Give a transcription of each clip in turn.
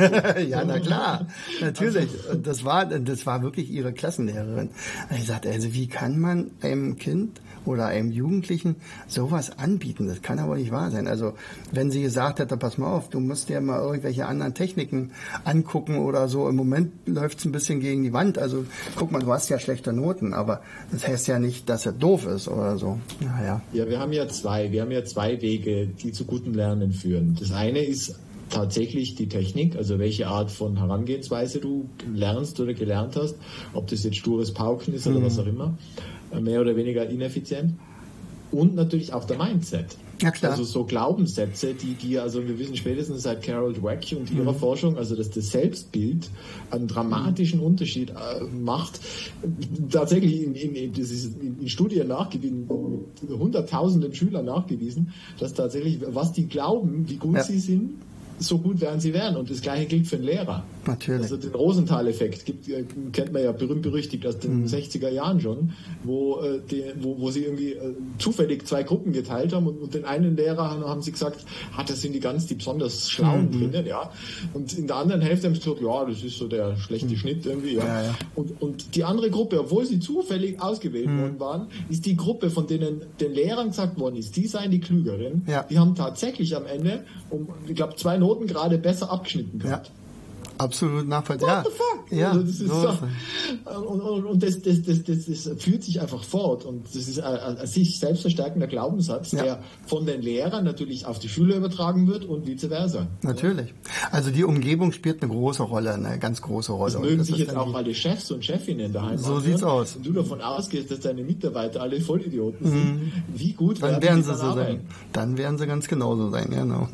ja, na klar, natürlich. Und das war, das war wirklich ihre Klassenlehrerin. Ich sagte, also wie kann man einem Kind oder einem Jugendlichen sowas anbieten? Das kann aber nicht wahr sein. Also wenn sie gesagt hätte, pass mal auf, du musst dir mal irgendwelche anderen Techniken angucken oder so. Im Moment läuft es ein bisschen gegen die Wand. Also guck mal, du hast ja schlechte Noten, aber das heißt ja nicht, dass er doof ist oder so. Naja. Ja, wir haben ja zwei. Wir haben ja zwei Wege, die zu gutem Lernen führen. Das eine ist tatsächlich die Technik, also welche Art von Herangehensweise du lernst oder gelernt hast, ob das jetzt stures Pauken ist oder mhm. was auch immer, äh, mehr oder weniger ineffizient. Und natürlich auch der Mindset. Ja, klar. Also so Glaubenssätze, die, die, also wir wissen spätestens seit Carol Dweck und ihrer mhm. Forschung, also dass das Selbstbild einen dramatischen Unterschied äh, macht. Tatsächlich in, in, das ist in, Studien nachgewiesen, hunderttausenden Schülern nachgewiesen, dass tatsächlich, was die glauben, wie gut ja. sie sind, so gut werden sie werden. Und das gleiche gilt für den Lehrer. Natürlich. Also den Rosenthal-Effekt äh, kennt man ja berühmt berüchtigt aus den mhm. 60er Jahren schon, wo, äh, die, wo, wo sie irgendwie äh, zufällig zwei Gruppen geteilt haben und, und den einen Lehrer haben, haben sie gesagt, ah, das sind die ganz die besonders Schlauen mhm. drinnen, ja. Und in der anderen Hälfte haben sie gesagt, ja, das ist so der schlechte mhm. Schnitt irgendwie, ja. ja, ja. Und, und die andere Gruppe, obwohl sie zufällig ausgewählt mhm. worden waren, ist die Gruppe, von denen den Lehrern gesagt worden ist, die seien die Klügeren, ja. die haben tatsächlich am Ende um, ich glaube, zwei Noten Noten gerade besser abgeschnitten gehabt. Ja. Absolut nachvollziehbar. Ja, also das ist so. so. Und, und, und das, das, das, das, das führt sich einfach fort. Und das ist ein, ein sich selbst verstärkender Glaubenssatz, ja. der von den Lehrern natürlich auf die Schüler übertragen wird und vice versa. Natürlich. Also die Umgebung spielt eine große Rolle, eine ganz große Rolle. Das mögen das sich jetzt auch alle Chefs und Chefinnen daheim So machen. sieht's aus. Und du davon ausgehst, dass deine Mitarbeiter alle Vollidioten sind. Mhm. Wie gut dann werden, werden sie so arbeiten? sein. Dann werden sie ganz genauso sein, genau.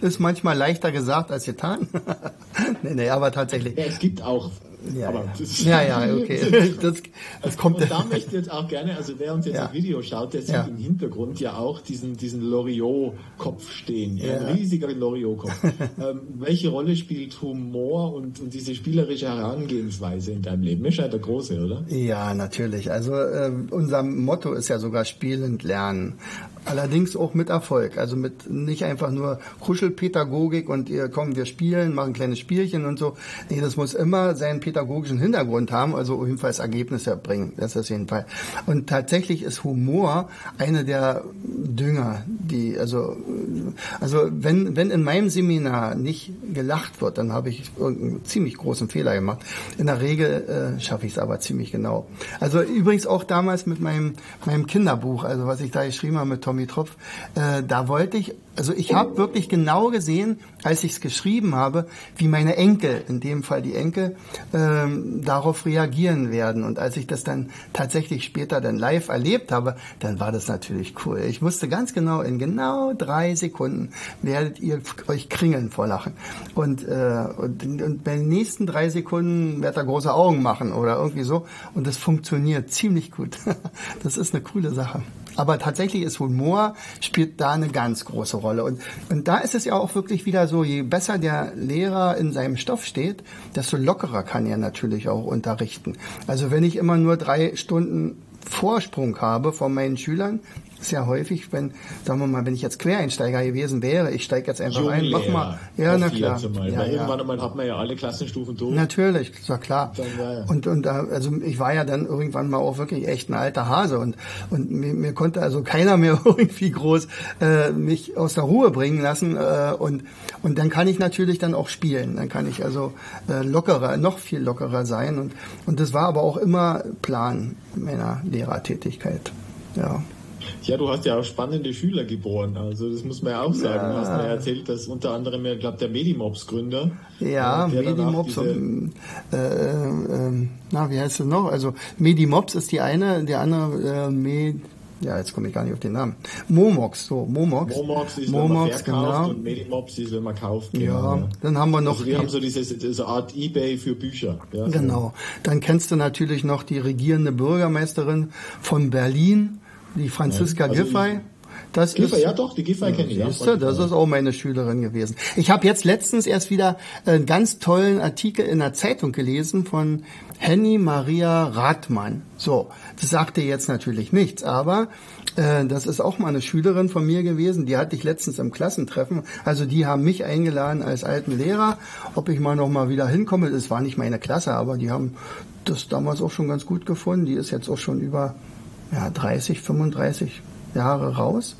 Ist manchmal leichter gesagt als getan. nee, nee, aber tatsächlich. Ja, es gibt auch ja, aber ja. ja, ja, okay. Das, das kommt. Und da möchte ich jetzt auch gerne, also wer uns jetzt ja. das Video schaut, der sieht ja. im Hintergrund ja auch diesen, diesen Loriot-Kopf stehen. Ja. Ein riesiger Loriot-Kopf. ähm, welche Rolle spielt Humor und, und diese spielerische Herangehensweise in deinem Leben? Mir scheint der große, oder? Ja, natürlich. Also äh, unser Motto ist ja sogar spielend lernen. Allerdings auch mit Erfolg. Also mit nicht einfach nur Kuschelpädagogik und ihr kommen, wir spielen, machen kleine Spielchen und so. Nee, das muss immer seinen pädagogischen Hintergrund haben, also jedenfalls Ergebnisse bringen. Das ist jeden Fall. Und tatsächlich ist Humor eine der Dünger, die, also, also wenn, wenn in meinem Seminar nicht gelacht wird, dann habe ich einen ziemlich großen Fehler gemacht. In der Regel äh, schaffe ich es aber ziemlich genau. Also übrigens auch damals mit meinem, meinem Kinderbuch, also was ich da geschrieben habe mit Tommy Tropf, äh, da wollte ich, also ich habe wirklich genau gesehen, als ich es geschrieben habe, wie meine Enkel, in dem Fall die Enkel, ähm, darauf reagieren werden. Und als ich das dann tatsächlich später dann live erlebt habe, dann war das natürlich cool. Ich wusste ganz genau, in genau drei Sekunden werdet ihr euch kringeln vor Lachen. Und, äh, und, und bei den nächsten drei Sekunden werdet ihr große Augen machen oder irgendwie so. Und das funktioniert ziemlich gut. Das ist eine coole Sache. Aber tatsächlich ist Humor, spielt da eine ganz große Rolle. Und, und da ist es ja auch wirklich wieder so, je besser der Lehrer in seinem Stoff steht, desto lockerer kann er natürlich auch unterrichten. Also wenn ich immer nur drei Stunden Vorsprung habe von meinen Schülern, ja häufig, wenn, sagen wir mal, wenn ich jetzt Quereinsteiger gewesen wäre, ich steige jetzt einfach ein, mach mal. Ja, na klar. Ja, ja. Irgendwann einmal hat man ja alle Klassenstufen durch. Natürlich, ist ja klar. Dann, ja, und, und also ich war ja dann irgendwann mal auch wirklich echt ein alter Hase und, und mir, mir konnte also keiner mehr irgendwie groß äh, mich aus der Ruhe bringen lassen. Äh, und, und dann kann ich natürlich dann auch spielen. Dann kann ich also äh, lockerer, noch viel lockerer sein. Und, und das war aber auch immer Plan meiner Lehrertätigkeit. Ja. Ja, du hast ja auch spannende Schüler geboren, also das muss man ja auch sagen. Ja. Du hast mir erzählt, dass unter anderem, ich glaube, der Medimobs-Gründer. Ja, äh, Medimobs, und, äh, äh, na, wie heißt es noch? Also Medimobs ist die eine, der andere äh, Med ja, jetzt komme ich gar nicht auf den Namen. Momox, so, Momox. Momox ist, Momox, wenn man verkauft genau. und Medimops ist, wenn man kauft. Ja, Genau, dann haben wir noch Also wir die- haben so diese, diese Art Ebay für Bücher. Ja. Genau. Dann kennst du natürlich noch die regierende Bürgermeisterin von Berlin, die Franziska Ja, also Giffey. Das Giffey, ist, ja doch, die Giffey kenne ich. Ja, Siehst du, das ist auch meine Schülerin gewesen. Ich habe jetzt letztens erst wieder einen ganz tollen Artikel in der Zeitung gelesen von Henny Maria Rathmann. So, das sagte jetzt natürlich nichts, aber äh, das ist auch mal eine Schülerin von mir gewesen. Die hatte ich letztens im Klassentreffen. Also die haben mich eingeladen als alten Lehrer, ob ich mal noch mal wieder hinkomme. Das war nicht meine Klasse, aber die haben das damals auch schon ganz gut gefunden. Die ist jetzt auch schon über ja, 30, 35 Jahre raus.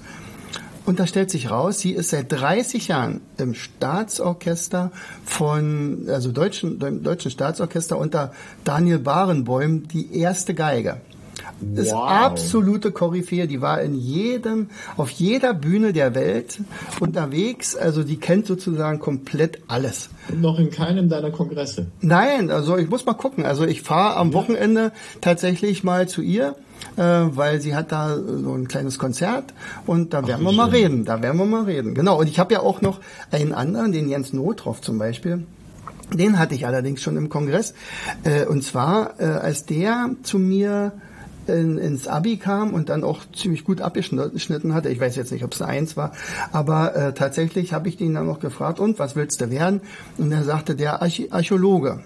Und da stellt sich raus, sie ist seit 30 Jahren im Staatsorchester von, also deutschen, dem deutschen Staatsorchester unter Daniel Barenboim die erste Geige. Ist Wow. absolute Koryphäe, die war in jedem, auf jeder Bühne der Welt unterwegs, also die kennt sozusagen komplett alles. Noch in keinem deiner Kongresse. Nein, also ich muss mal gucken. Also ich fahre am Wochenende tatsächlich mal zu ihr, äh, weil sie hat da so ein kleines Konzert und da werden wie wir mal schön. reden. Da werden wir mal reden. Genau. Und ich habe ja auch noch einen anderen, den Jens Notroff zum Beispiel. Den hatte ich allerdings schon im Kongress. Äh, und zwar, äh, als der zu mir in, ins Abi kam und dann auch ziemlich gut abgeschnitten hatte. Ich weiß jetzt nicht, ob es eine Eins war, aber äh, tatsächlich habe ich den dann noch gefragt, und was willst du werden? Und er sagte, der Archi Archäologe.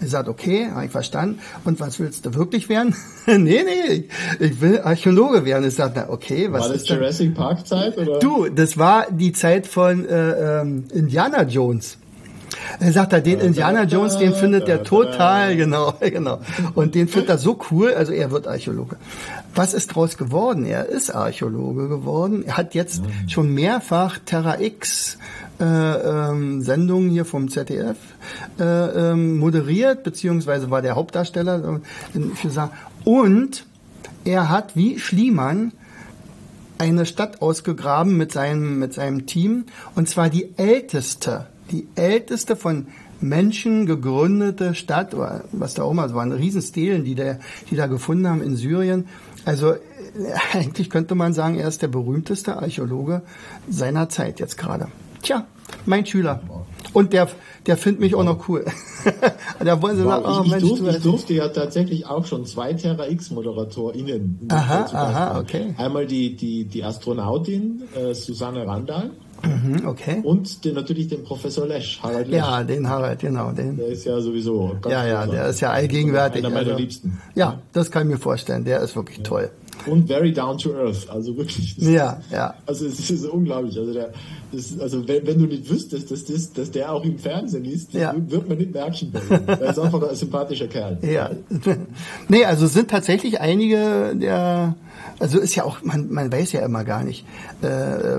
Er sagt, okay, habe ich verstanden. Und was willst du wirklich werden? nee, nee, ich, will Archäologe werden. Ich sagte, na, okay, was War das ist denn? Jurassic Park Zeit oder? Du, das war die Zeit von äh, ähm, Indiana Jones. Er sagt er, den Indiana Jones, den findet er total, genau, genau. Und den findet er so cool, also er wird Archäologe. Was ist draus geworden? Er ist Archäologe geworden. Er hat jetzt schon mehrfach Terra X ähm, Sendungen hier vom ZDF äh, ähm, moderiert, beziehungsweise war der Hauptdarsteller äh, für Sa und er hat wie Schliemann eine Stadt ausgegraben mit seinem, mit seinem Team. Und zwar die älteste, die älteste von Menschen gegründete Stadt, was da auch es waren Riesenstelen, die, der, die da gefunden haben in Syrien. Also äh, eigentlich könnte man sagen, er ist der berühmteste Archäologe seiner Zeit jetzt gerade. Tja, mein Schüler. Und der, der findet mich auch noch cool. da wollen sie sagen, oh Wow, ich, ich, Mensch, durfte, du ich durfte ja tatsächlich auch schon zwei Terra X ModeratorInnen. Aha, aha, okay. Einmal die, die, die Astronautin äh, Susanne Randall Mhm, okay. und den, natürlich den Professor Lesch, Harald Lesch. Ja, den Harald, genau, den. Der ist ja sowieso ganz Ja, ja, der ist ja allgegenwärtig. Einer meiner also. Liebsten. Ja, das kann ich mir vorstellen. Der ist wirklich toll. Und very down to earth, also wirklich. Ja, ja. Also es ist unglaublich. Also, der, das, also wenn, wenn du nicht wüsstest, dass, das, dass der auch im Fernsehen ist, Ja. wird man nicht merken. Er ist einfach ein sympathischer Kerl. Ja. nee, also es sind tatsächlich einige der, also ist ja auch, man, man weiß ja immer gar nicht, äh,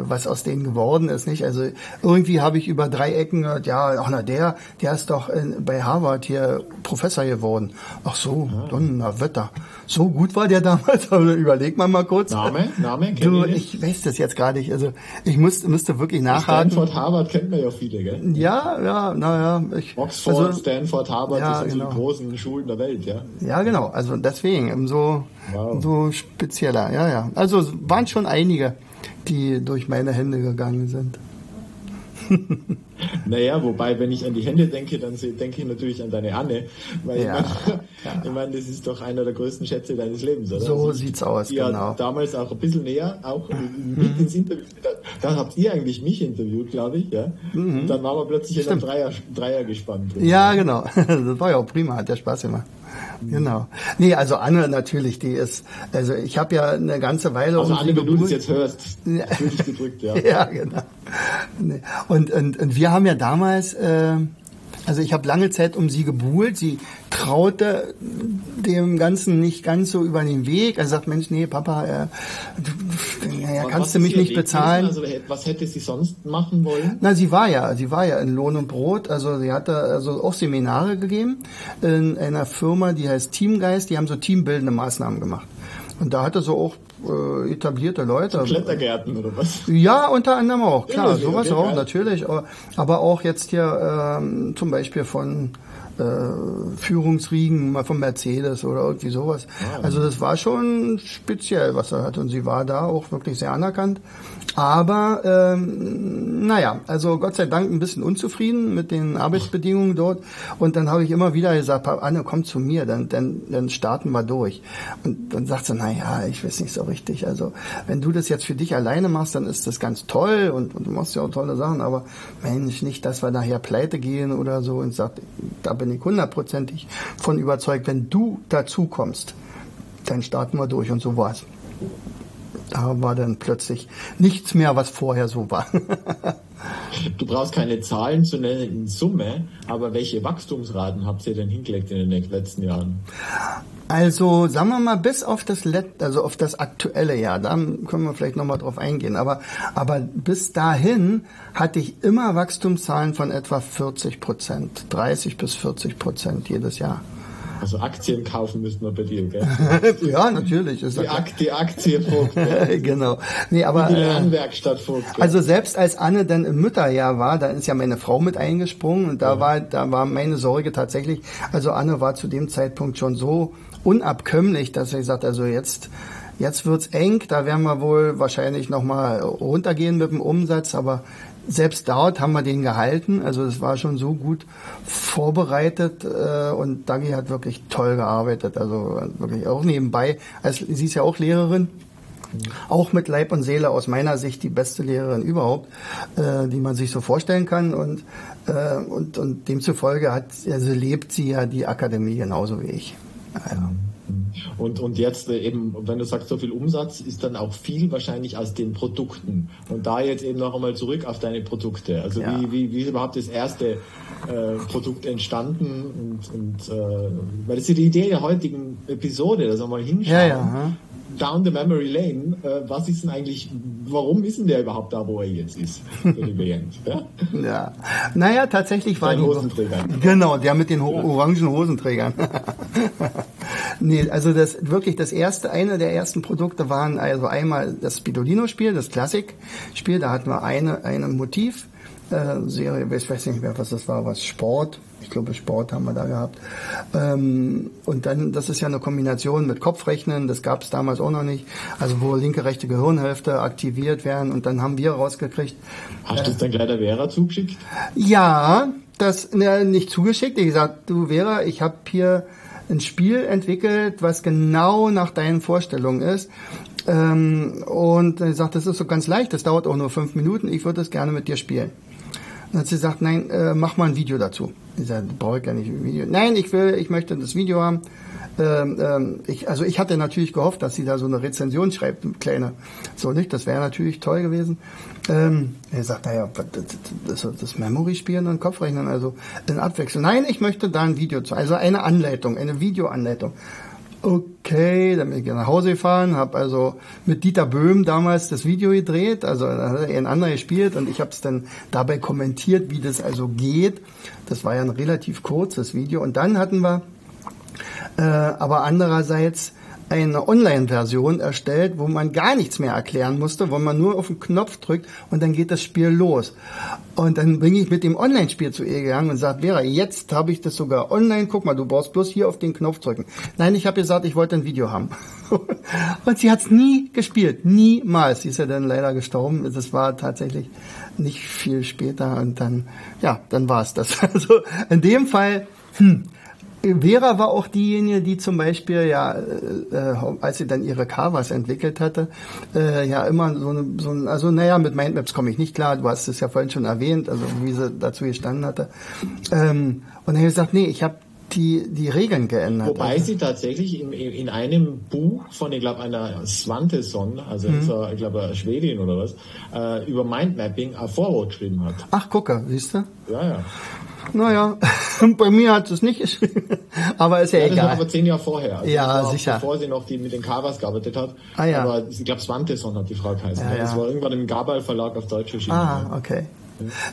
was aus denen geworden ist, nicht? Also irgendwie habe ich über drei Ecken gehört, ja, ach na, der, der ist doch in, bei Harvard hier Professor geworden. Ach so, Donnerwetter. So gut war der damals, aber überleg mal mal kurz. Name? Name? Du, ich nicht. ich weiß das jetzt gar nicht. Also ich muss, müsste wirklich nachhaken. Stanford, Harvard kennt man ja viele, gell? Ja, ja, naja. Oxford, also, Stanford, Harvard, Ja, das sind so genau. die großen Schulen der Welt, ja. Ja, genau. Also deswegen umso, Wow. umso spezieller. Ja, ja. Also es waren schon einige, die durch meine Hände gegangen sind. Naja, wobei, wenn ich an die Hände denke, dann denke ich natürlich an deine Anne. Weil Ja, ich, meine, ich meine, das ist doch einer der größten Schätze deines Lebens, oder? So Also, sieht's aus, ja genau. Mhm. damals auch ein bisschen näher, auch mit ins Interview. Da, da habt ihr eigentlich mich interviewt, glaube ich, ja. Und dann waren wir plötzlich in einem Dreier, Dreier gespannt. Mhm. Ja, genau. Das war ja auch prima, hat ja Spaß gemacht. Genau. Nee, also Anne natürlich, die ist, also ich habe ja eine ganze Weile Also um Anne, wenn du das jetzt hörst, gedrückt, ja. Ja, genau. Und, und, und wir haben ja damals, äh, also ich habe lange Zeit um sie gebuhlt. Sie traute dem Ganzen nicht ganz so über den Weg. Er sagt, Mensch, nee, Papa, äh, naja, kannst du mich nicht bezahlen? Also was hätte sie sonst machen wollen? Na, sie war ja, sie war ja in Lohn und Brot. Also sie hatte also auch Seminare gegeben in einer Firma, die heißt Teamgeist. Die haben so teambildende Maßnahmen gemacht. Und da hatte so auch äh, etablierte Leute. Klettergärten oder was? Ja, unter anderem auch, klar, sowas okay, auch, geil. natürlich. Aber- Aber auch jetzt hier ähm, zum Beispiel von äh, Führungsriegen mal von Mercedes oder irgendwie sowas. Ah, also das war schon speziell, was er hat. Und sie war da auch wirklich sehr anerkannt. Aber ähm, naja, also Gott sei Dank ein bisschen unzufrieden mit den Arbeitsbedingungen dort. Und dann habe ich immer wieder gesagt, Anne, komm zu mir, dann, dann, dann starten wir durch. Und dann sagt sie, naja, ich weiß nicht so richtig. Also wenn du das jetzt für dich alleine machst, dann ist das ganz toll und, und du machst ja auch tolle Sachen, aber Mensch, nicht, dass wir nachher pleite gehen oder so. Und sagt, da bin ich hundertprozentig von überzeugt, wenn du dazu kommst, dann starten wir durch. Und so war's. Da war dann plötzlich nichts mehr, was vorher so war. du brauchst keine Zahlen zu nennen in Summe, aber welche Wachstumsraten habt ihr denn hingelegt in den letzten Jahren? Also sagen wir mal bis auf das Let also auf das aktuelle Jahr, da können wir vielleicht nochmal drauf eingehen. Aber aber bis dahin hatte ich immer Wachstumszahlen von etwa 40 Prozent, 30 bis 40 Prozent jedes Jahr. Also Aktien kaufen müssen wir bei dir, gell? ja, natürlich. Ist die, Ak die Aktie Vogt. genau. Nee, aber, die Lernwerkstatt Vogt. Also selbst als Anne dann im Mütterjahr war, da ist ja meine Frau mit eingesprungen und da ja. war, da war meine Sorge tatsächlich, also Anne war zu dem Zeitpunkt schon so unabkömmlich, dass ich sagte, also jetzt, jetzt wird's eng, da werden wir wohl wahrscheinlich nochmal runtergehen mit dem Umsatz, aber selbst dort haben wir den gehalten. Also es war schon so gut vorbereitet äh, und Dagi hat wirklich toll gearbeitet. Also wirklich auch nebenbei. Also sie ist ja auch Lehrerin. Auch mit Leib und Seele aus meiner Sicht die beste Lehrerin überhaupt, äh, die man sich so vorstellen kann. Und, äh, und, und demzufolge hat, also lebt sie ja die Akademie genauso wie ich. Und, und jetzt äh, eben, wenn du sagst, so viel Umsatz, ist dann auch viel wahrscheinlich aus den Produkten. Und da jetzt eben noch einmal zurück auf deine Produkte. Also ja. wie, wie, wie ist überhaupt das erste äh, Produkt entstanden? Und, und äh, weil das ist die Idee der heutigen Episode, dass wir mal hinschauen. Ja, ja down the memory lane, äh, was ist denn eigentlich, warum ist denn der überhaupt da, wo er jetzt ist, der Band, ja? ja. Naja, tatsächlich war die... Hosenträger. Genau, der mit den orangen Hosenträgern. nee, also das wirklich das erste, eine der ersten Produkte waren also einmal das Spidolino-Spiel, das Klassik-Spiel, da hatten wir eine, ein Motiv, äh, Serie, ich weiß nicht mehr, was das war, was Sport, ich glaube Sport haben wir da gehabt. Ähm, und dann, das ist ja eine Kombination mit Kopfrechnen, das gab es damals auch noch nicht, also wo linke, rechte Gehirnhälfte aktiviert werden und dann haben wir rausgekriegt. Hast du es dann gleich der Vera zugeschickt? Ja, das ne, nicht zugeschickt. Ich gesagt, du Vera, ich habe hier ein Spiel entwickelt, was genau nach deinen Vorstellungen ist. Ähm, und er sagt, das ist so ganz leicht, das dauert auch nur fünf Minuten, ich würde das gerne mit dir spielen. Dann hat sie gesagt, nein, äh, mach mal ein Video dazu. Ich sage, brauche ich gar nicht ein Video. Nein, ich will, ich möchte das Video haben. Ähm, ähm, ich, also ich hatte natürlich gehofft, dass sie da so eine Rezension schreibt, eine kleine. So nicht, das wäre natürlich toll gewesen. Ähm, er sagt, naja, das, das, das Memory spielen und Kopfrechnen, also in Abwechslung. Nein, ich möchte da ein Video zu, also eine Anleitung, eine Videoanleitung. Okay, dann bin ich nach Hause gefahren, habe also mit Dieter Böhm damals das Video gedreht, also da hat er ein anderer gespielt und ich habe es dann dabei kommentiert, wie das also geht. Das war ja ein relativ kurzes Video und dann hatten wir äh, aber andererseits eine Online-Version erstellt, wo man gar nichts mehr erklären musste, wo man nur auf den Knopf drückt und dann geht das Spiel los. Und dann bin ich mit dem Online-Spiel zu ihr gegangen und sagt, Vera, jetzt habe ich das sogar online, guck mal, du brauchst bloß hier auf den Knopf drücken. Nein, ich habe gesagt, ich wollte ein Video haben. und sie hat es nie gespielt, niemals. Sie ist ja dann leider gestorben. Das war tatsächlich nicht viel später und dann, ja, dann war es das. Also in dem Fall, hm, Vera war auch diejenige, die zum Beispiel ja, äh, äh, als sie dann ihre Carvers entwickelt hatte, äh, ja immer so, eine, so ein, also naja, mit Mindmaps komme ich nicht klar, du hast es ja vorhin schon erwähnt, also wie sie dazu gestanden hatte. Ähm, und dann habe ich gesagt, nee, ich habe die, die Regeln geändert. Wobei also. sie tatsächlich in, in einem Buch von, ich glaube, einer Swanteson, also mhm. ich glaube Schwedin oder was, äh, über Mindmapping ein Vorwort geschrieben hat. Ach, gucke, siehst du? Ja, ja. Naja, bei mir hat es nicht geschrieben. Aber ist ja, ja egal. Das war aber zehn Jahre vorher. Also ja, sicher. Bevor sie noch die mit den Carvers gearbeitet hat. Ah, ja. Aber ich glaube, Swanteson hat die Frau geheißen. Ja, ja. Das war irgendwann im Gabal Verlag auf Deutsch erschienen. Ah, okay.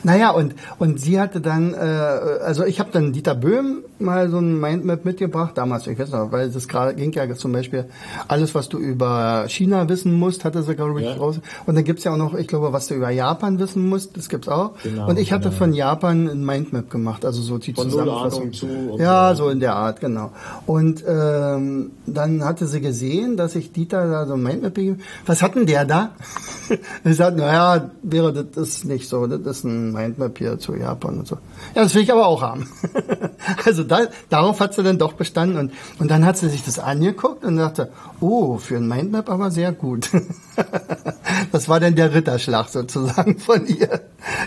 Naja, und, und sie hatte dann, äh, also ich habe dann Dieter Böhm mal so ein Mindmap mitgebracht, damals, ich weiß noch, weil das gerade ging ja zum Beispiel alles, was du über China wissen musst, hatte sie, glaube ich, Ja. raus. Und dann gibt's ja auch noch, ich glaube, was du über Japan wissen musst, das gibt's auch. Genau, und ich hatte genau. von Japan ein Mindmap gemacht, also so die Von Zusammenfassung. Zu ja, so. so in der Art, genau. Und ähm, dann hatte sie gesehen, dass ich Dieter da so ein Mindmap gegeben Was hat denn der da? ich sagte, naja, wäre das ist nicht so, das ist ein Mindmap hier zu Japan und so. Ja, das will ich aber auch haben. also da, darauf hat sie dann doch bestanden und, und dann hat sie sich das angeguckt und sagte, oh, für ein Mindmap aber sehr gut. das war dann der Ritterschlag sozusagen von ihr.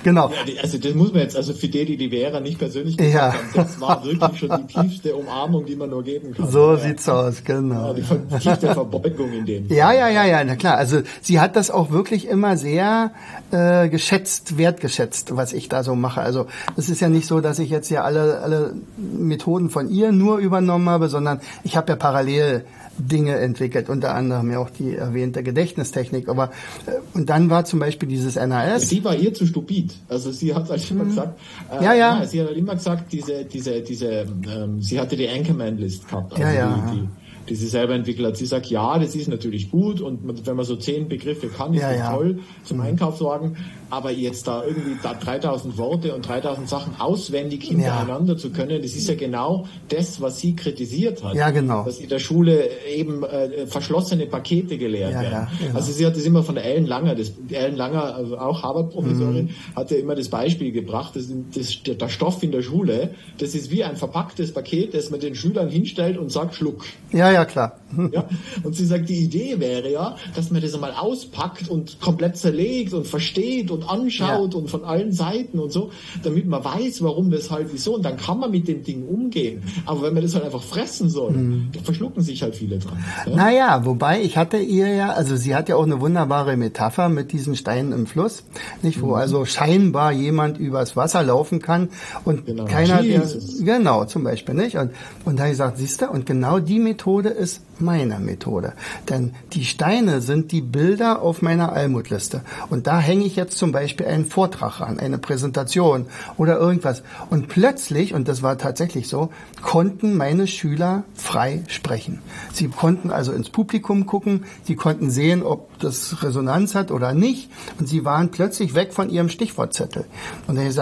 Genau. Ja, also das muss man jetzt, also für die, die die Vera nicht persönlich Ja. haben, das war wirklich schon die tiefste Umarmung, die man nur geben kann. So ja. sieht's aus, genau. Ja, die tiefste Verbeugung in dem. Ja, ja, ja, ja, na klar. Also sie hat das auch wirklich immer sehr äh, geschätzt, wertgeschätzt, was ich da so mache. Also es ist ja nicht so, dass ich jetzt ja alle, alle Methoden von ihr nur übernommen habe, sondern ich habe ja parallel Dinge entwickelt, unter anderem ja auch die erwähnte Gedächtnistechnik. Aber äh, und dann war zum Beispiel dieses NAS. Sie war ihr zu stupid. Also sie hat halt immer gesagt, äh, Mhm. Ja, ja. nein, sie hat halt immer gesagt, diese, diese, diese, ähm, sie hatte die Anchorman-List gehabt, also Ja, ja. die, die, die sie selber entwickelt hat. Sie sagt, ja, das ist natürlich gut und wenn man so zehn Begriffe kann, ist Ja, das ja. toll zum Einkaufswagen, aber jetzt da irgendwie da 3000 Worte und 3000 Sachen auswendig hintereinander zu können, das ist ja genau das, was sie kritisiert hat. Ja, genau. Dass in der Schule eben äh, verschlossene Pakete gelehrt Ja, werden. ja, genau. Also sie hat das immer von der Ellen Langer, das, Ellen Langer, also auch Harvard-Professorin, Mhm. hat ja immer das Beispiel gebracht, das, das, der, der Stoff in der Schule, das ist wie ein verpacktes Paket, das man den Schülern hinstellt und sagt, schluck. Ja, ja, klar. Ja? Und sie sagt, die Idee wäre ja, dass man das einmal auspackt und komplett zerlegt und versteht und anschaut Ja. und von allen Seiten und so, damit man weiß, warum, weshalb, wieso. Und dann kann man mit dem Ding umgehen. Aber wenn man das halt einfach fressen soll, Mhm. da verschlucken sich halt viele dran. Ja? Naja, wobei ich hatte ihr ja, also sie hat ja auch eine wunderbare Metapher mit diesen Steinen im Fluss, nicht Mhm. wo also scheinbar jemand übers Wasser laufen kann und Genau. keiner, der, genau zum Beispiel nicht und und da habe ich gesagt, siehst du, und genau die Methode ist meine Methode, denn die Steine sind die Bilder auf meiner Almutliste und da hänge ich jetzt zum Beispiel einen Vortrag an, eine Präsentation oder irgendwas und plötzlich und das war tatsächlich so, konnten meine Schüler frei sprechen. Sie konnten also ins Publikum gucken, sie konnten sehen, ob das Resonanz hat oder nicht und sie waren plötzlich weg von ihrem Stichwortzettel. Und er ist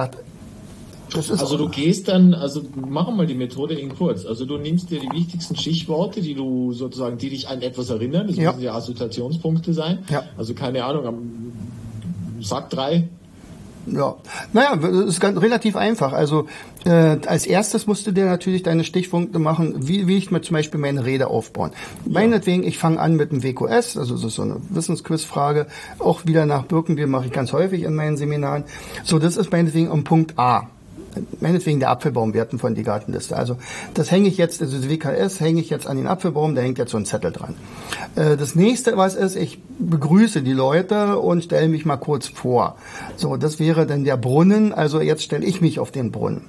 Also du gehst dann, also machen wir die Methode in kurz. Also du nimmst dir die wichtigsten Stichworte, die du sozusagen, die dich an etwas erinnern. Das Ja. müssen ja Assoziationspunkte sein. Ja. Also keine Ahnung, sag drei. Ja, naja, das ist ganz, relativ einfach. Also äh, als erstes musst du dir natürlich deine Stichpunkte machen, wie wie ich mir zum Beispiel meine Rede aufbauen. Meinetwegen, ich fange an mit dem WQS, also das ist so eine Wissensquizfrage, auch wieder nach Birkenbier mache ich ganz häufig in meinen Seminaren. So, das ist meinetwegen um Punkt A. Meinetwegen der Apfelbaumwerten von die Gartenliste. Also das hänge ich jetzt, also das WKS hänge ich jetzt an den Apfelbaum, da hängt jetzt so ein Zettel dran. Äh, das nächste, was ist, ich begrüße die Leute und stelle mich mal kurz vor. So, das wäre dann der Brunnen, also jetzt stelle ich mich auf den Brunnen.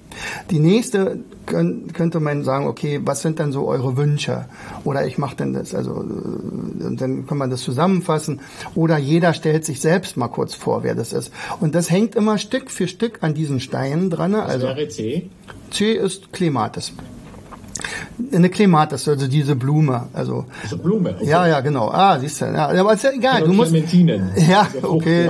Die nächste könnt, könnte man sagen, okay, was sind dann so eure Wünsche? Oder ich mache dann das, also äh, dann kann man das zusammenfassen. Oder jeder stellt sich selbst mal kurz vor, wer das ist. Und das hängt immer Stück für Stück an diesen Steinen dran. Also wäre C. C ist Clematis. Eine Clematis, also diese Blume. Also Also Blume. okay. ja, ja, genau. Ah, siehst du. Ja, aber ist ja egal. Oder Du musst. Ja, okay.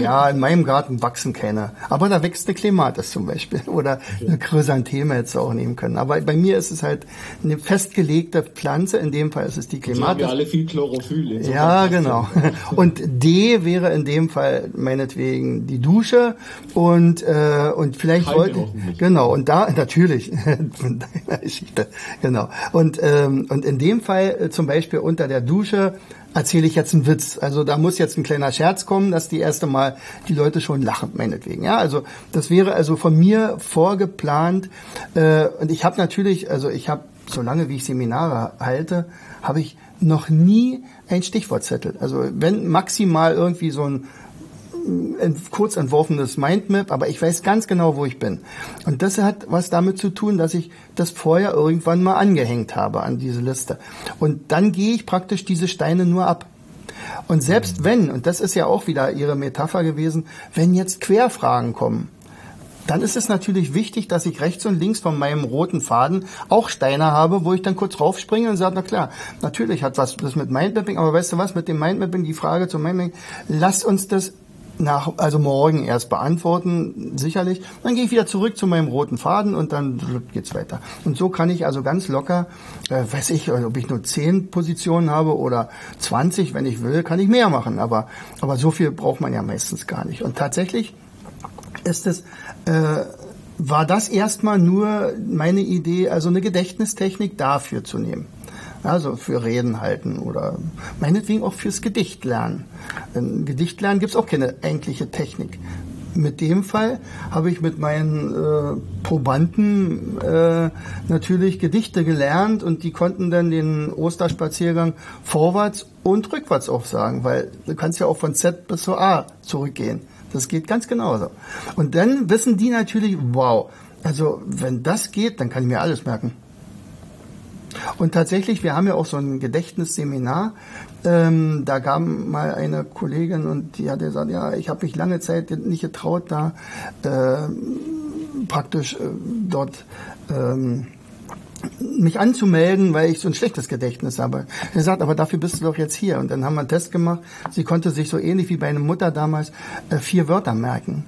ja. In meinem Garten wachsen keine. Aber da wächst eine Clematis zum Beispiel. Oder eine Chrysantheme hättest du auch nehmen können. Aber bei mir ist es halt eine festgelegte Pflanze. In dem Fall ist es die So haben Clematis. wir alle viel Chlorophyll. Insofern Ja, genau. Und D wäre in dem Fall meinetwegen die Dusche und äh, und vielleicht Kalte wollte genau und da natürlich von deiner Geschichte genau und ähm, und in dem Fall äh, zum Beispiel unter der Dusche erzähle ich jetzt einen Witz. Also da muss jetzt ein kleiner Scherz kommen, dass die erste Mal die Leute schon lachen, meinetwegen. Ja, also das wäre also von mir vorgeplant. Äh, und ich habe natürlich, also ich habe, solange wie ich Seminare halte, habe ich noch nie ein Stichwortzettel. Also wenn maximal irgendwie so ein kurz entworfenes Mindmap, aber ich weiß ganz genau, wo ich bin. Und das hat was damit zu tun, dass ich das vorher irgendwann mal angehängt habe an diese Liste. Und dann gehe ich praktisch diese Steine nur ab. Und selbst wenn, und das ist ja auch wieder Ihre Metapher gewesen, wenn jetzt Querfragen kommen, dann ist es natürlich wichtig, dass ich rechts und links von meinem roten Faden auch Steine habe, wo ich dann kurz raufspringe und sage, na klar, natürlich hat was das mit Mindmapping, aber weißt du was, mit dem Mindmapping, die Frage zum Mindmapping, lasst uns das nach, also morgen erst beantworten, sicherlich. Dann gehe ich wieder zurück zu meinem roten Faden und dann geht's weiter. Und so kann ich also ganz locker, äh, weiß ich, ob ich nur zehn Positionen habe oder 20, wenn ich will, kann ich mehr machen. Aber, aber so viel braucht man ja meistens gar nicht. Und tatsächlich ist es, äh, war das erstmal nur meine Idee, also eine Gedächtnistechnik dafür zu nehmen. Also für Reden halten oder meinetwegen auch fürs Gedicht lernen. Im Gedicht lernen gibt es auch keine eigentliche Technik. Mit dem Fall habe ich mit meinen äh, Probanden äh, natürlich Gedichte gelernt und die konnten dann den Osterspaziergang vorwärts und rückwärts aufsagen, weil du kannst ja auch von Z bis zu A zurückgehen. Das geht ganz genauso. Und dann wissen die natürlich, wow, also wenn das geht, dann kann ich mir alles merken. Und tatsächlich, wir haben ja auch so ein Gedächtnisseminar. Ähm, da gab mal eine Kollegin und die hat gesagt, ja, ich habe mich lange Zeit nicht getraut, da äh, praktisch äh, dort ähm, mich anzumelden, weil ich so ein schlechtes Gedächtnis habe. Er sagt, aber dafür bist du doch jetzt hier. Und dann haben wir einen Test gemacht. Sie konnte sich so ähnlich wie bei einer Mutter damals äh, vier Wörter merken.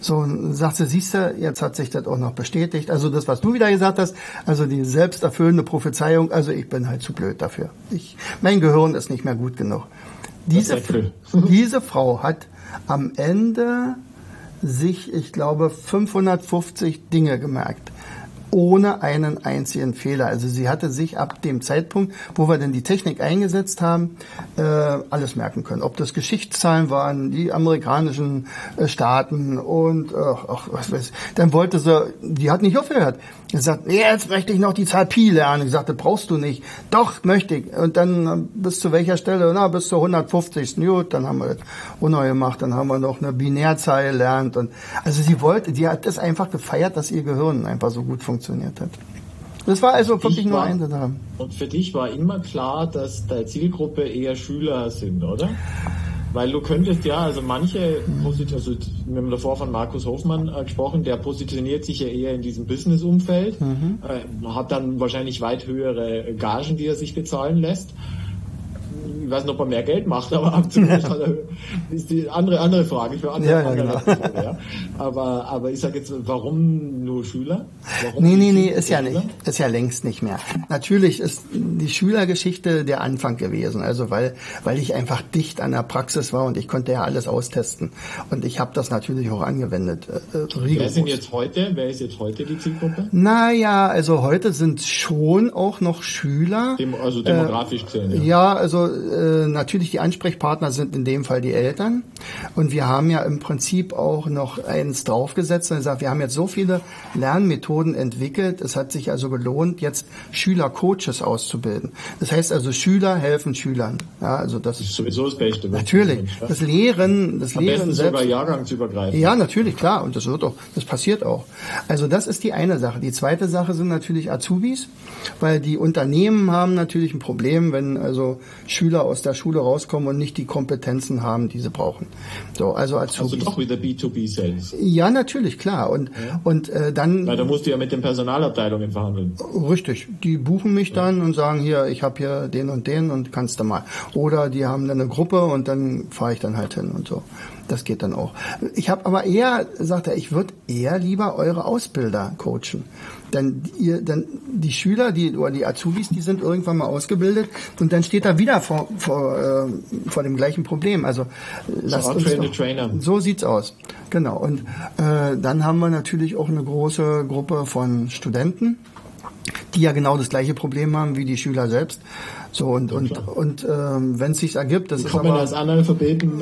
So, sagt sie, siehst du, jetzt hat sich das auch noch bestätigt. Also das, was du wieder gesagt hast, also die selbsterfüllende Prophezeiung, also ich bin halt zu blöd dafür. Ich, mein Gehirn ist nicht mehr gut genug. Diese, diese Frau hat am Ende sich, ich glaube, 550 Dinge gemerkt ohne einen einzigen Fehler. Also sie hatte sich ab dem Zeitpunkt, wo wir denn die Technik eingesetzt haben, äh, alles merken können. Ob das Geschichtszahlen waren, die amerikanischen äh, Staaten und ach, ach, was weiß ich. Dann wollte sie, die hat nicht aufgehört. Er sagt, jetzt möchte ich noch die Zahl Pi lernen. Ich sagte, brauchst du nicht. Doch, möchte ich. Und dann äh, bis zu welcher Stelle? Na, bis zur 150. Gut, dann haben wir das unneu gemacht. Dann haben wir noch eine Binärzahl gelernt. Und also sie wollte, die hat das einfach gefeiert, dass ihr Gehirn einfach so gut funktioniert hat. Das war also wirklich nur ein daran. Und für dich war immer klar, dass deine Zielgruppe eher Schüler sind, oder? Weil du könntest ja, also manche, also wir haben davor von Markus Hofmann äh, gesprochen, der positioniert sich ja eher in diesem Business-Umfeld, mhm. äh, hat dann wahrscheinlich weit höhere Gagen, die er sich bezahlen lässt ich weiß nicht, ob er mehr Geld macht, aber absolut ja. ist die andere andere Frage für andere. Ja, ja, genau. Frage, ja. Aber aber ich sage jetzt, warum nur Schüler? Warum nee, nee, nee, ist ja nicht, ist ja längst nicht mehr. Natürlich ist die Schülergeschichte der Anfang gewesen, also weil weil ich einfach dicht an der Praxis war und ich konnte ja alles austesten und ich habe das natürlich auch angewendet. Äh, äh Wer sind jetzt heute? Wer ist jetzt heute die Zielgruppe? Naja, also heute sind schon auch noch Schüler. Dem, also demografisch gesehen. Ja, ja also äh, natürlich die Ansprechpartner sind in dem Fall die Eltern. Und wir haben ja im Prinzip auch noch eins draufgesetzt und gesagt, wir haben jetzt so viele Lernmethoden entwickelt. Es hat sich also gelohnt, jetzt Schüler-Coaches auszubilden. Das heißt also, Schüler helfen Schülern. Ja, also das, das ist sowieso das Beste. Natürlich. Das Lehren, das Am Lehren besten selbst. sogar jahrgangsübergreifend. Ja, natürlich, klar. Und das wird auch, das passiert auch. Also das ist die eine Sache. Die zweite Sache sind natürlich Azubis, weil die Unternehmen haben natürlich ein Problem, wenn also Schüler aus der Schule rauskommen und nicht die Kompetenzen haben, die sie brauchen. So, also als also doch wieder B2B-Sales. Ja, natürlich, klar. Und ja. und äh, dann. Weil da musst du ja mit den Personalabteilungen verhandeln. Richtig. Die buchen mich ja. dann und sagen hier, ich habe hier den und den und kannst du mal. Oder die haben dann eine Gruppe und dann fahre ich dann halt hin und so. Das geht dann auch. Ich habe aber eher, sagt er, ich würde eher lieber eure Ausbilder coachen. Denn ihr, dann die Schüler, die oder die Azubis, die sind irgendwann mal ausgebildet und dann steht er wieder vor vor, äh, vor dem gleichen Problem. Also lasst uns doch, so sieht's aus. Genau. Und äh, dann haben wir natürlich auch eine große Gruppe von Studenten, die ja genau das gleiche Problem haben wie die Schüler selbst. So und und ja, und ähm, wenn es sich ergibt, das die ist kommen aber als Analphabeten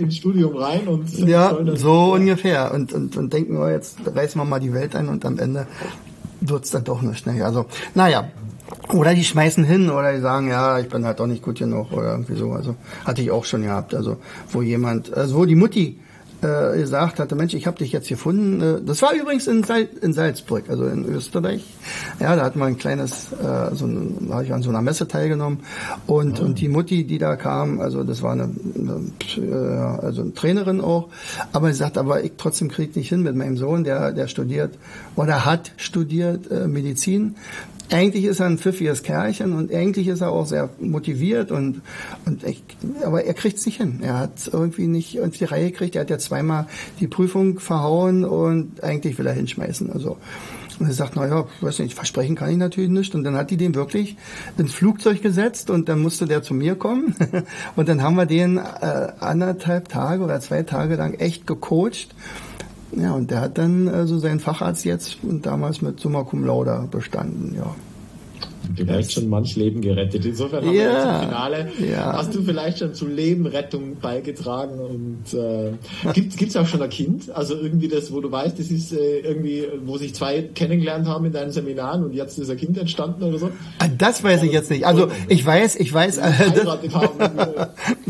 ins Studium rein und ja so ungefähr und und und denken wir oh, jetzt reißen wir mal die Welt ein und am Ende wird's dann doch nicht. Ne? Also naja. Oder die schmeißen hin oder die sagen, ja, ich bin halt doch nicht gut genug oder irgendwie so. Also hatte ich auch schon gehabt. Also wo jemand, also wo die Mutti äh, gesagt hatte, Mensch, ich habe dich jetzt gefunden. Äh, das war übrigens in, Sal in Salzburg, also in Österreich. Ja, da hat man ein kleines, äh, so ein, habe ich an so einer Messe teilgenommen und und die Mutti, die da kam, also das war eine, eine äh, also eine Trainerin auch, aber sie sagt, aber ich trotzdem krieg nicht hin mit meinem Sohn, der der studiert oder hat studiert äh, Medizin eigentlich ist er ein pfiffiges Kerlchen und eigentlich ist er auch sehr motiviert und, und echt, aber er kriegt es nicht hin. Er hat irgendwie nicht auf die Reihe gekriegt. Er hat ja zweimal die Prüfung verhauen und eigentlich will er hinschmeißen. Also, und er sagt, naja, weiß nicht, versprechen kann ich natürlich nicht. Und dann hat die den wirklich ins Flugzeug gesetzt und dann musste der zu mir kommen. und dann haben wir den äh, anderthalb Tage oder zwei Tage lang echt gecoacht. Ja, und der hat dann also seinen Facharzt jetzt und damals mit Summa Cum Laude bestanden, ja. Du hast schon manch Leben gerettet. Insofern haben Ja, wir jetzt im Finale. ja. Hast du vielleicht schon zu Lebenrettung beigetragen? Und äh, gibt es auch schon ein Kind? Also irgendwie das, wo du weißt, das ist äh, irgendwie, wo sich zwei kennengelernt haben in deinen Seminaren und jetzt ist ein Kind entstanden oder so? Ah, Das weiß ich jetzt nicht. Also ich weiß, ich weiß, äh, haben.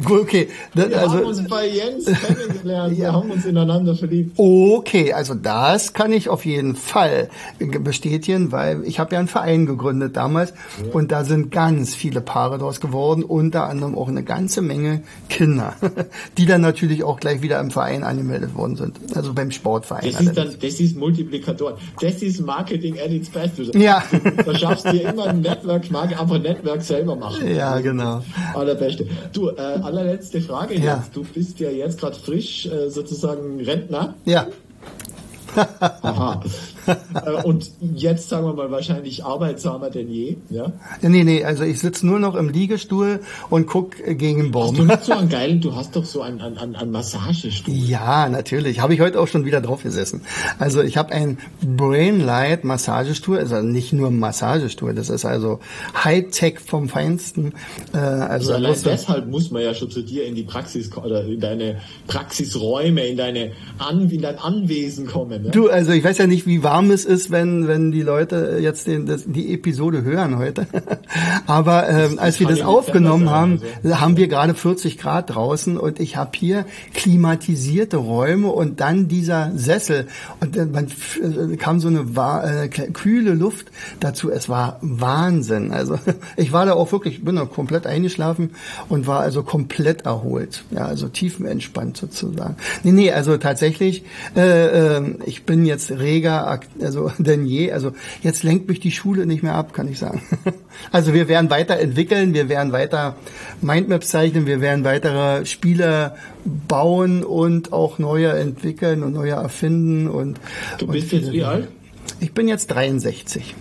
Okay, das, wir haben also uns bei Jens kennengelernt. Wir haben uns ineinander verliebt. Okay, also das kann ich auf jeden Fall bestätigen, weil ich habe ja einen Verein gegründet damals und da sind ganz viele Paare daraus geworden, unter anderem auch eine ganze Menge Kinder, die dann natürlich auch gleich wieder im Verein angemeldet worden sind, also beim Sportverein. Das ist dann, das ist Multiplikator. Das ist Marketing at its best. Du, Ja. du schaffst dir immer ein Network, Marketing, einfach Network selber machen. Ja, genau. Allerbeste. Du, äh, allerletzte Frage Ja. jetzt. Du bist ja jetzt gerade frisch äh, sozusagen Rentner. Ja, Aha. äh, und jetzt sagen wir mal wahrscheinlich arbeitsamer denn je. Ja? nee, nee, also ich sitze nur noch im Liegestuhl und guck gegen den Hast du Baum. nicht so einen geilen, du hast doch so einen, einen, einen, Massagestuhl. Ja, natürlich. Habe ich heute auch schon wieder drauf gesessen. Also ich habe einen Brainlight Massagestuhl, also nicht nur Massagestuhl, das ist also Hightech vom Feinsten. Äh, also Also allein deshalb muss man ja schon zu dir in die Praxis oder in deine Praxisräume, in deine An in dein Anwesen kommen. Ja? Du, also ich weiß ja nicht, wie warm es ist, wenn, wenn die Leute jetzt den, das, die Episode hören heute. Aber ähm, als wir das aufgenommen haben, also. haben wir gerade 40 Grad draußen und ich habe hier klimatisierte Räume und dann dieser Sessel und dann man, äh, kam so eine äh, kühle Luft dazu. Es war Wahnsinn. Also ich war da auch wirklich, bin da komplett eingeschlafen und war also komplett erholt. Ja, also tiefenentspannt sozusagen. Nee, nee, also tatsächlich, äh, äh, ich bin jetzt reger ak- also denn je. Also jetzt lenkt mich die Schule nicht mehr ab, kann ich sagen. Also wir werden weiterentwickeln, wir werden weiter Mindmaps zeichnen, wir werden weitere Spiele bauen und auch neue entwickeln und neue erfinden und Du und bist viele jetzt wie alt? Ich bin jetzt 63.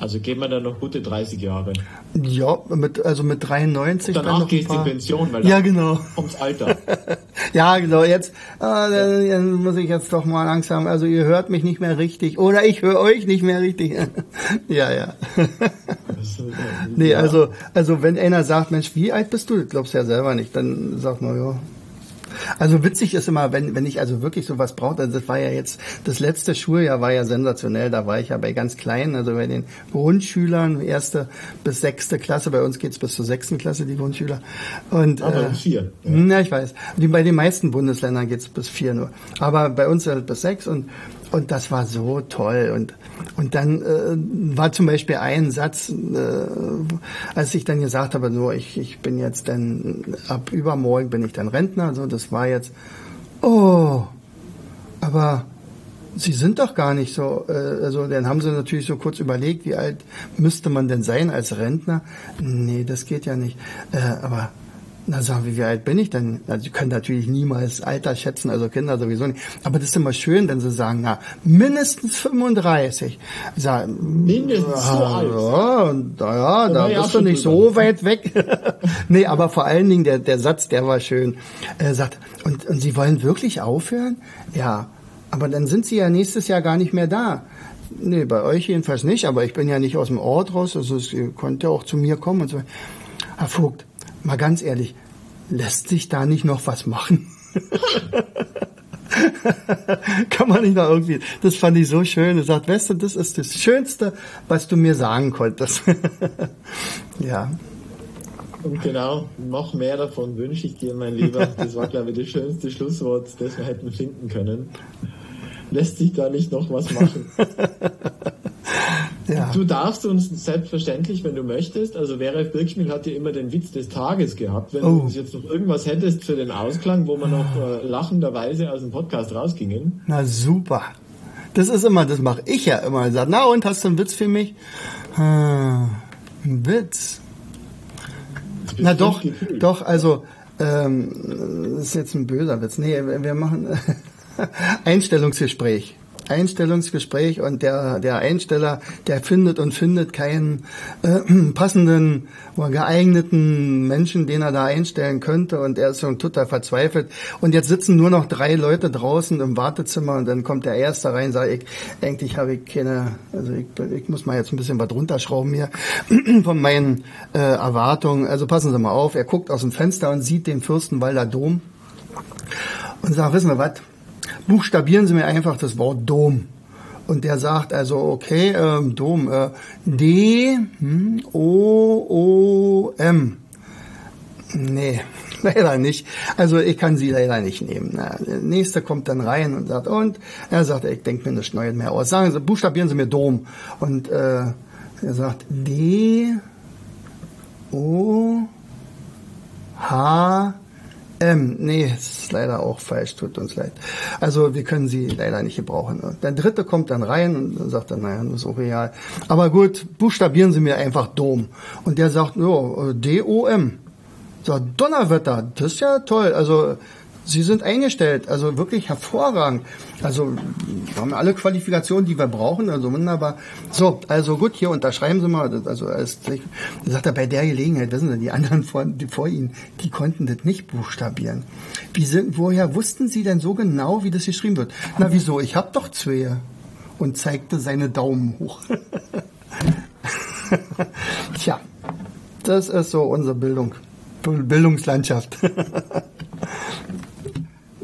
Also gehen wir dann noch gute 30 Jahre. Ja, mit, also mit 93 dann Danach du in paar- Pension, weil Ja, dann genau. kommt's Alter. Ja, genau. Jetzt, äh, dann, dann muss ich jetzt doch mal langsam. Also ihr hört mich nicht mehr richtig oder ich höre euch nicht mehr richtig. ja, ja. Nee, ja. also also wenn einer sagt, Mensch, wie alt bist du? Das glaubst du ja selber nicht. Dann sagt man ja. Also witzig ist immer, wenn, wenn ich also wirklich sowas brauche, also das war ja jetzt, das letzte Schuljahr war ja sensationell, da war ich ja bei ganz kleinen, also bei den Grundschülern, erste bis sechste Klasse, bei uns geht's bis zur sechsten Klasse, die Grundschüler. Und, Aber äh, vier. Ja. ja, ich weiß. Die, bei den meisten Bundesländern geht's bis vier nur. Aber bei uns halt bis sechs und und das war so toll. Und und dann äh, war zum Beispiel ein Satz, äh, als ich dann gesagt habe, so ich, ich bin jetzt dann ab übermorgen bin ich dann Rentner. So, das war jetzt, oh, aber Sie sind doch gar nicht so, äh, also dann haben sie natürlich so kurz überlegt, wie alt müsste man denn sein als Rentner? Nee, das geht ja nicht. Äh, aber na sagen wir, wie alt bin ich denn? Also sie können natürlich niemals Alter schätzen, also Kinder sowieso nicht. Aber das ist immer schön, wenn sie sagen, na, mindestens 35. Ich sag, Mindestens so alt. Ja, na da ja bist du nicht so weit weg. nee, aber vor allen Dingen der, der Satz, der war schön. Er sagt, und, und Sie wollen wirklich aufhören? Ja, aber dann sind Sie ja nächstes Jahr gar nicht mehr da. Nee, bei euch jedenfalls nicht, aber ich bin ja nicht aus dem Ort raus, also es ihr könnt ja auch zu mir kommen und so. Herr Vogt, mal ganz ehrlich, lässt sich da nicht noch was machen? Kann man nicht noch irgendwie, das fand ich so schön. Er sagt, weißt du, das ist das Schönste, was du mir sagen konntest. ja. Und genau, noch mehr davon wünsche ich dir, mein Lieber. Das war, glaube ich, das schönste Schlusswort, das wir hätten finden können. Lässt sich da nicht noch was machen? ja. Du darfst uns selbstverständlich, wenn du möchtest, also Vera Birkschmidt hat ja immer den Witz des Tages gehabt. Wenn oh. du jetzt noch irgendwas hättest für den Ausklang, wo wir noch äh, lachenderweise aus dem Podcast rausgingen. Na super. Das ist immer, das mache ich ja immer. Sag, na und hast du einen Witz für mich? Hm, ein Witz. Na doch, doch, also ähm, das ist jetzt ein böser Witz. Nee, wir machen Einstellungsgespräch. Einstellungsgespräch und der, der Einsteller, der findet und findet keinen äh, passenden oder geeigneten Menschen, den er da einstellen könnte und er ist schon total verzweifelt. Und jetzt sitzen nur noch drei Leute draußen im Wartezimmer und dann kommt der Erste rein sagt, ich, eigentlich habe ich keine, also ich, ich muss mal jetzt ein bisschen was runterschrauben hier von meinen äh, Erwartungen. Also passen Sie mal auf, er guckt aus dem Fenster und sieht den Fürstenwalder Dom und sagt, wissen wir was, buchstabieren Sie mir einfach das Wort Dom. Und der sagt also, okay, ähm, Dom, äh, D, hm, O, O, M. Nee, leider nicht. Also ich kann sie leider nicht nehmen. Na, der nächste kommt dann rein und sagt, und er sagt, ich denke mir nichts Neues mehr aus. Sagen Sie, buchstabieren Sie mir Dom. Und äh, er sagt D, O, H, ähm, nee, ist leider auch falsch, tut uns leid. Also wir können sie leider nicht gebrauchen. Der dritte kommt dann rein und sagt dann, naja, das ist auch real. Aber gut, buchstabieren Sie mir einfach Dom. Und der sagt, ja, D-O-M. So, Donnerwetter, das ist ja toll. Also Sie sind eingestellt, also wirklich hervorragend. Also wir haben alle Qualifikationen, die wir brauchen, also wunderbar. So, also gut, hier unterschreiben Sie mal. Also als, sagt er bei der Gelegenheit, wissen Sie, die anderen vor, die vor Ihnen, die konnten das nicht buchstabieren. Wie sind, woher wussten Sie denn so genau, wie das geschrieben wird? Na wieso? Ich habe doch zwei. Und zeigte seine Daumen hoch. Tja, das ist so unsere Bildung, Bildungslandschaft.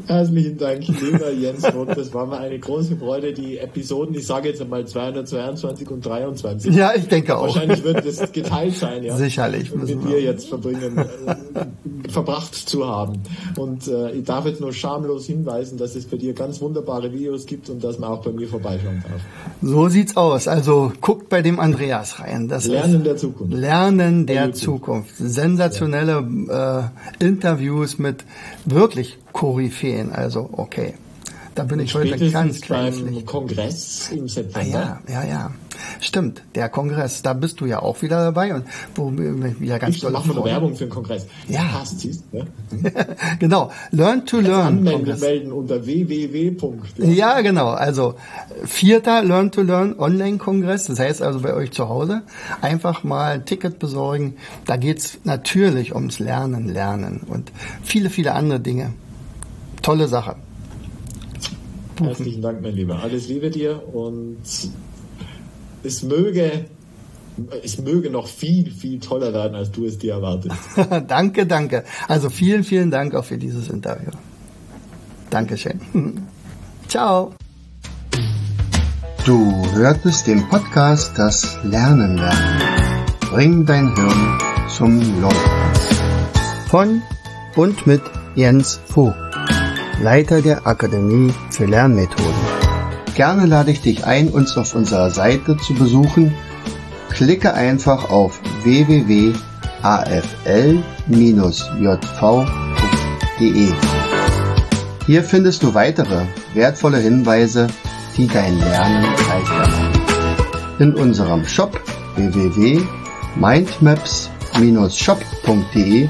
Herzlichen Dank, lieber Jens Roth. Das war mir eine große Freude. Die Episoden, ich sage jetzt einmal 222 und 23. Ja, ich denke auch. Wahrscheinlich wird das geteilt sein, ja. Sicherlich. Mit dir jetzt verbringen, äh, verbracht zu haben. Und äh, ich darf jetzt nur schamlos hinweisen, dass es für dir ganz wunderbare Videos gibt und dass man auch bei mir vorbeischauen darf. So sieht's aus. Also guckt bei dem Andreas rein. Das Lernen der Zukunft. Lernen der Zukunft. Sensationelle äh, Interviews mit wirklich Koryphäen. Also okay. Da bin ich heute ganz beim Kongress im September. Ah, ja, ja, ja. Stimmt, der Kongress, da bist du ja auch wieder dabei und wo wieder ganz toll machen wir Werbung für den Kongress. Ja. Siehst, ne? genau. Learn to Learn. Anmelden melden unter www. Ja. genau. Also vierter Learn to Learn Online-Kongress. Das heißt also bei euch zu Hause einfach mal ein Ticket besorgen. Da geht's natürlich ums Lernen, Lernen und viele, viele andere Dinge. Tolle Sache. Buchen. Herzlichen Dank, mein Lieber. Alles Liebe dir und es möge, es möge noch viel, viel toller werden, als du es dir erwartest. danke, danke. Also vielen, vielen Dank auch für dieses Interview. Dankeschön. Ciao. Du hörtest den Podcast Das Lernen lernen. Bring dein Hirn zum Laufen. Von und mit Jens Vogt. Leiter der Akademie für Lernmethoden. Gerne lade ich dich ein, uns auf unserer Seite zu besuchen. Klicke einfach auf www.afl-jv.de. Hier findest du weitere wertvolle Hinweise, die dein Lernen leichter. In unserem Shop www.mindmaps-shop.de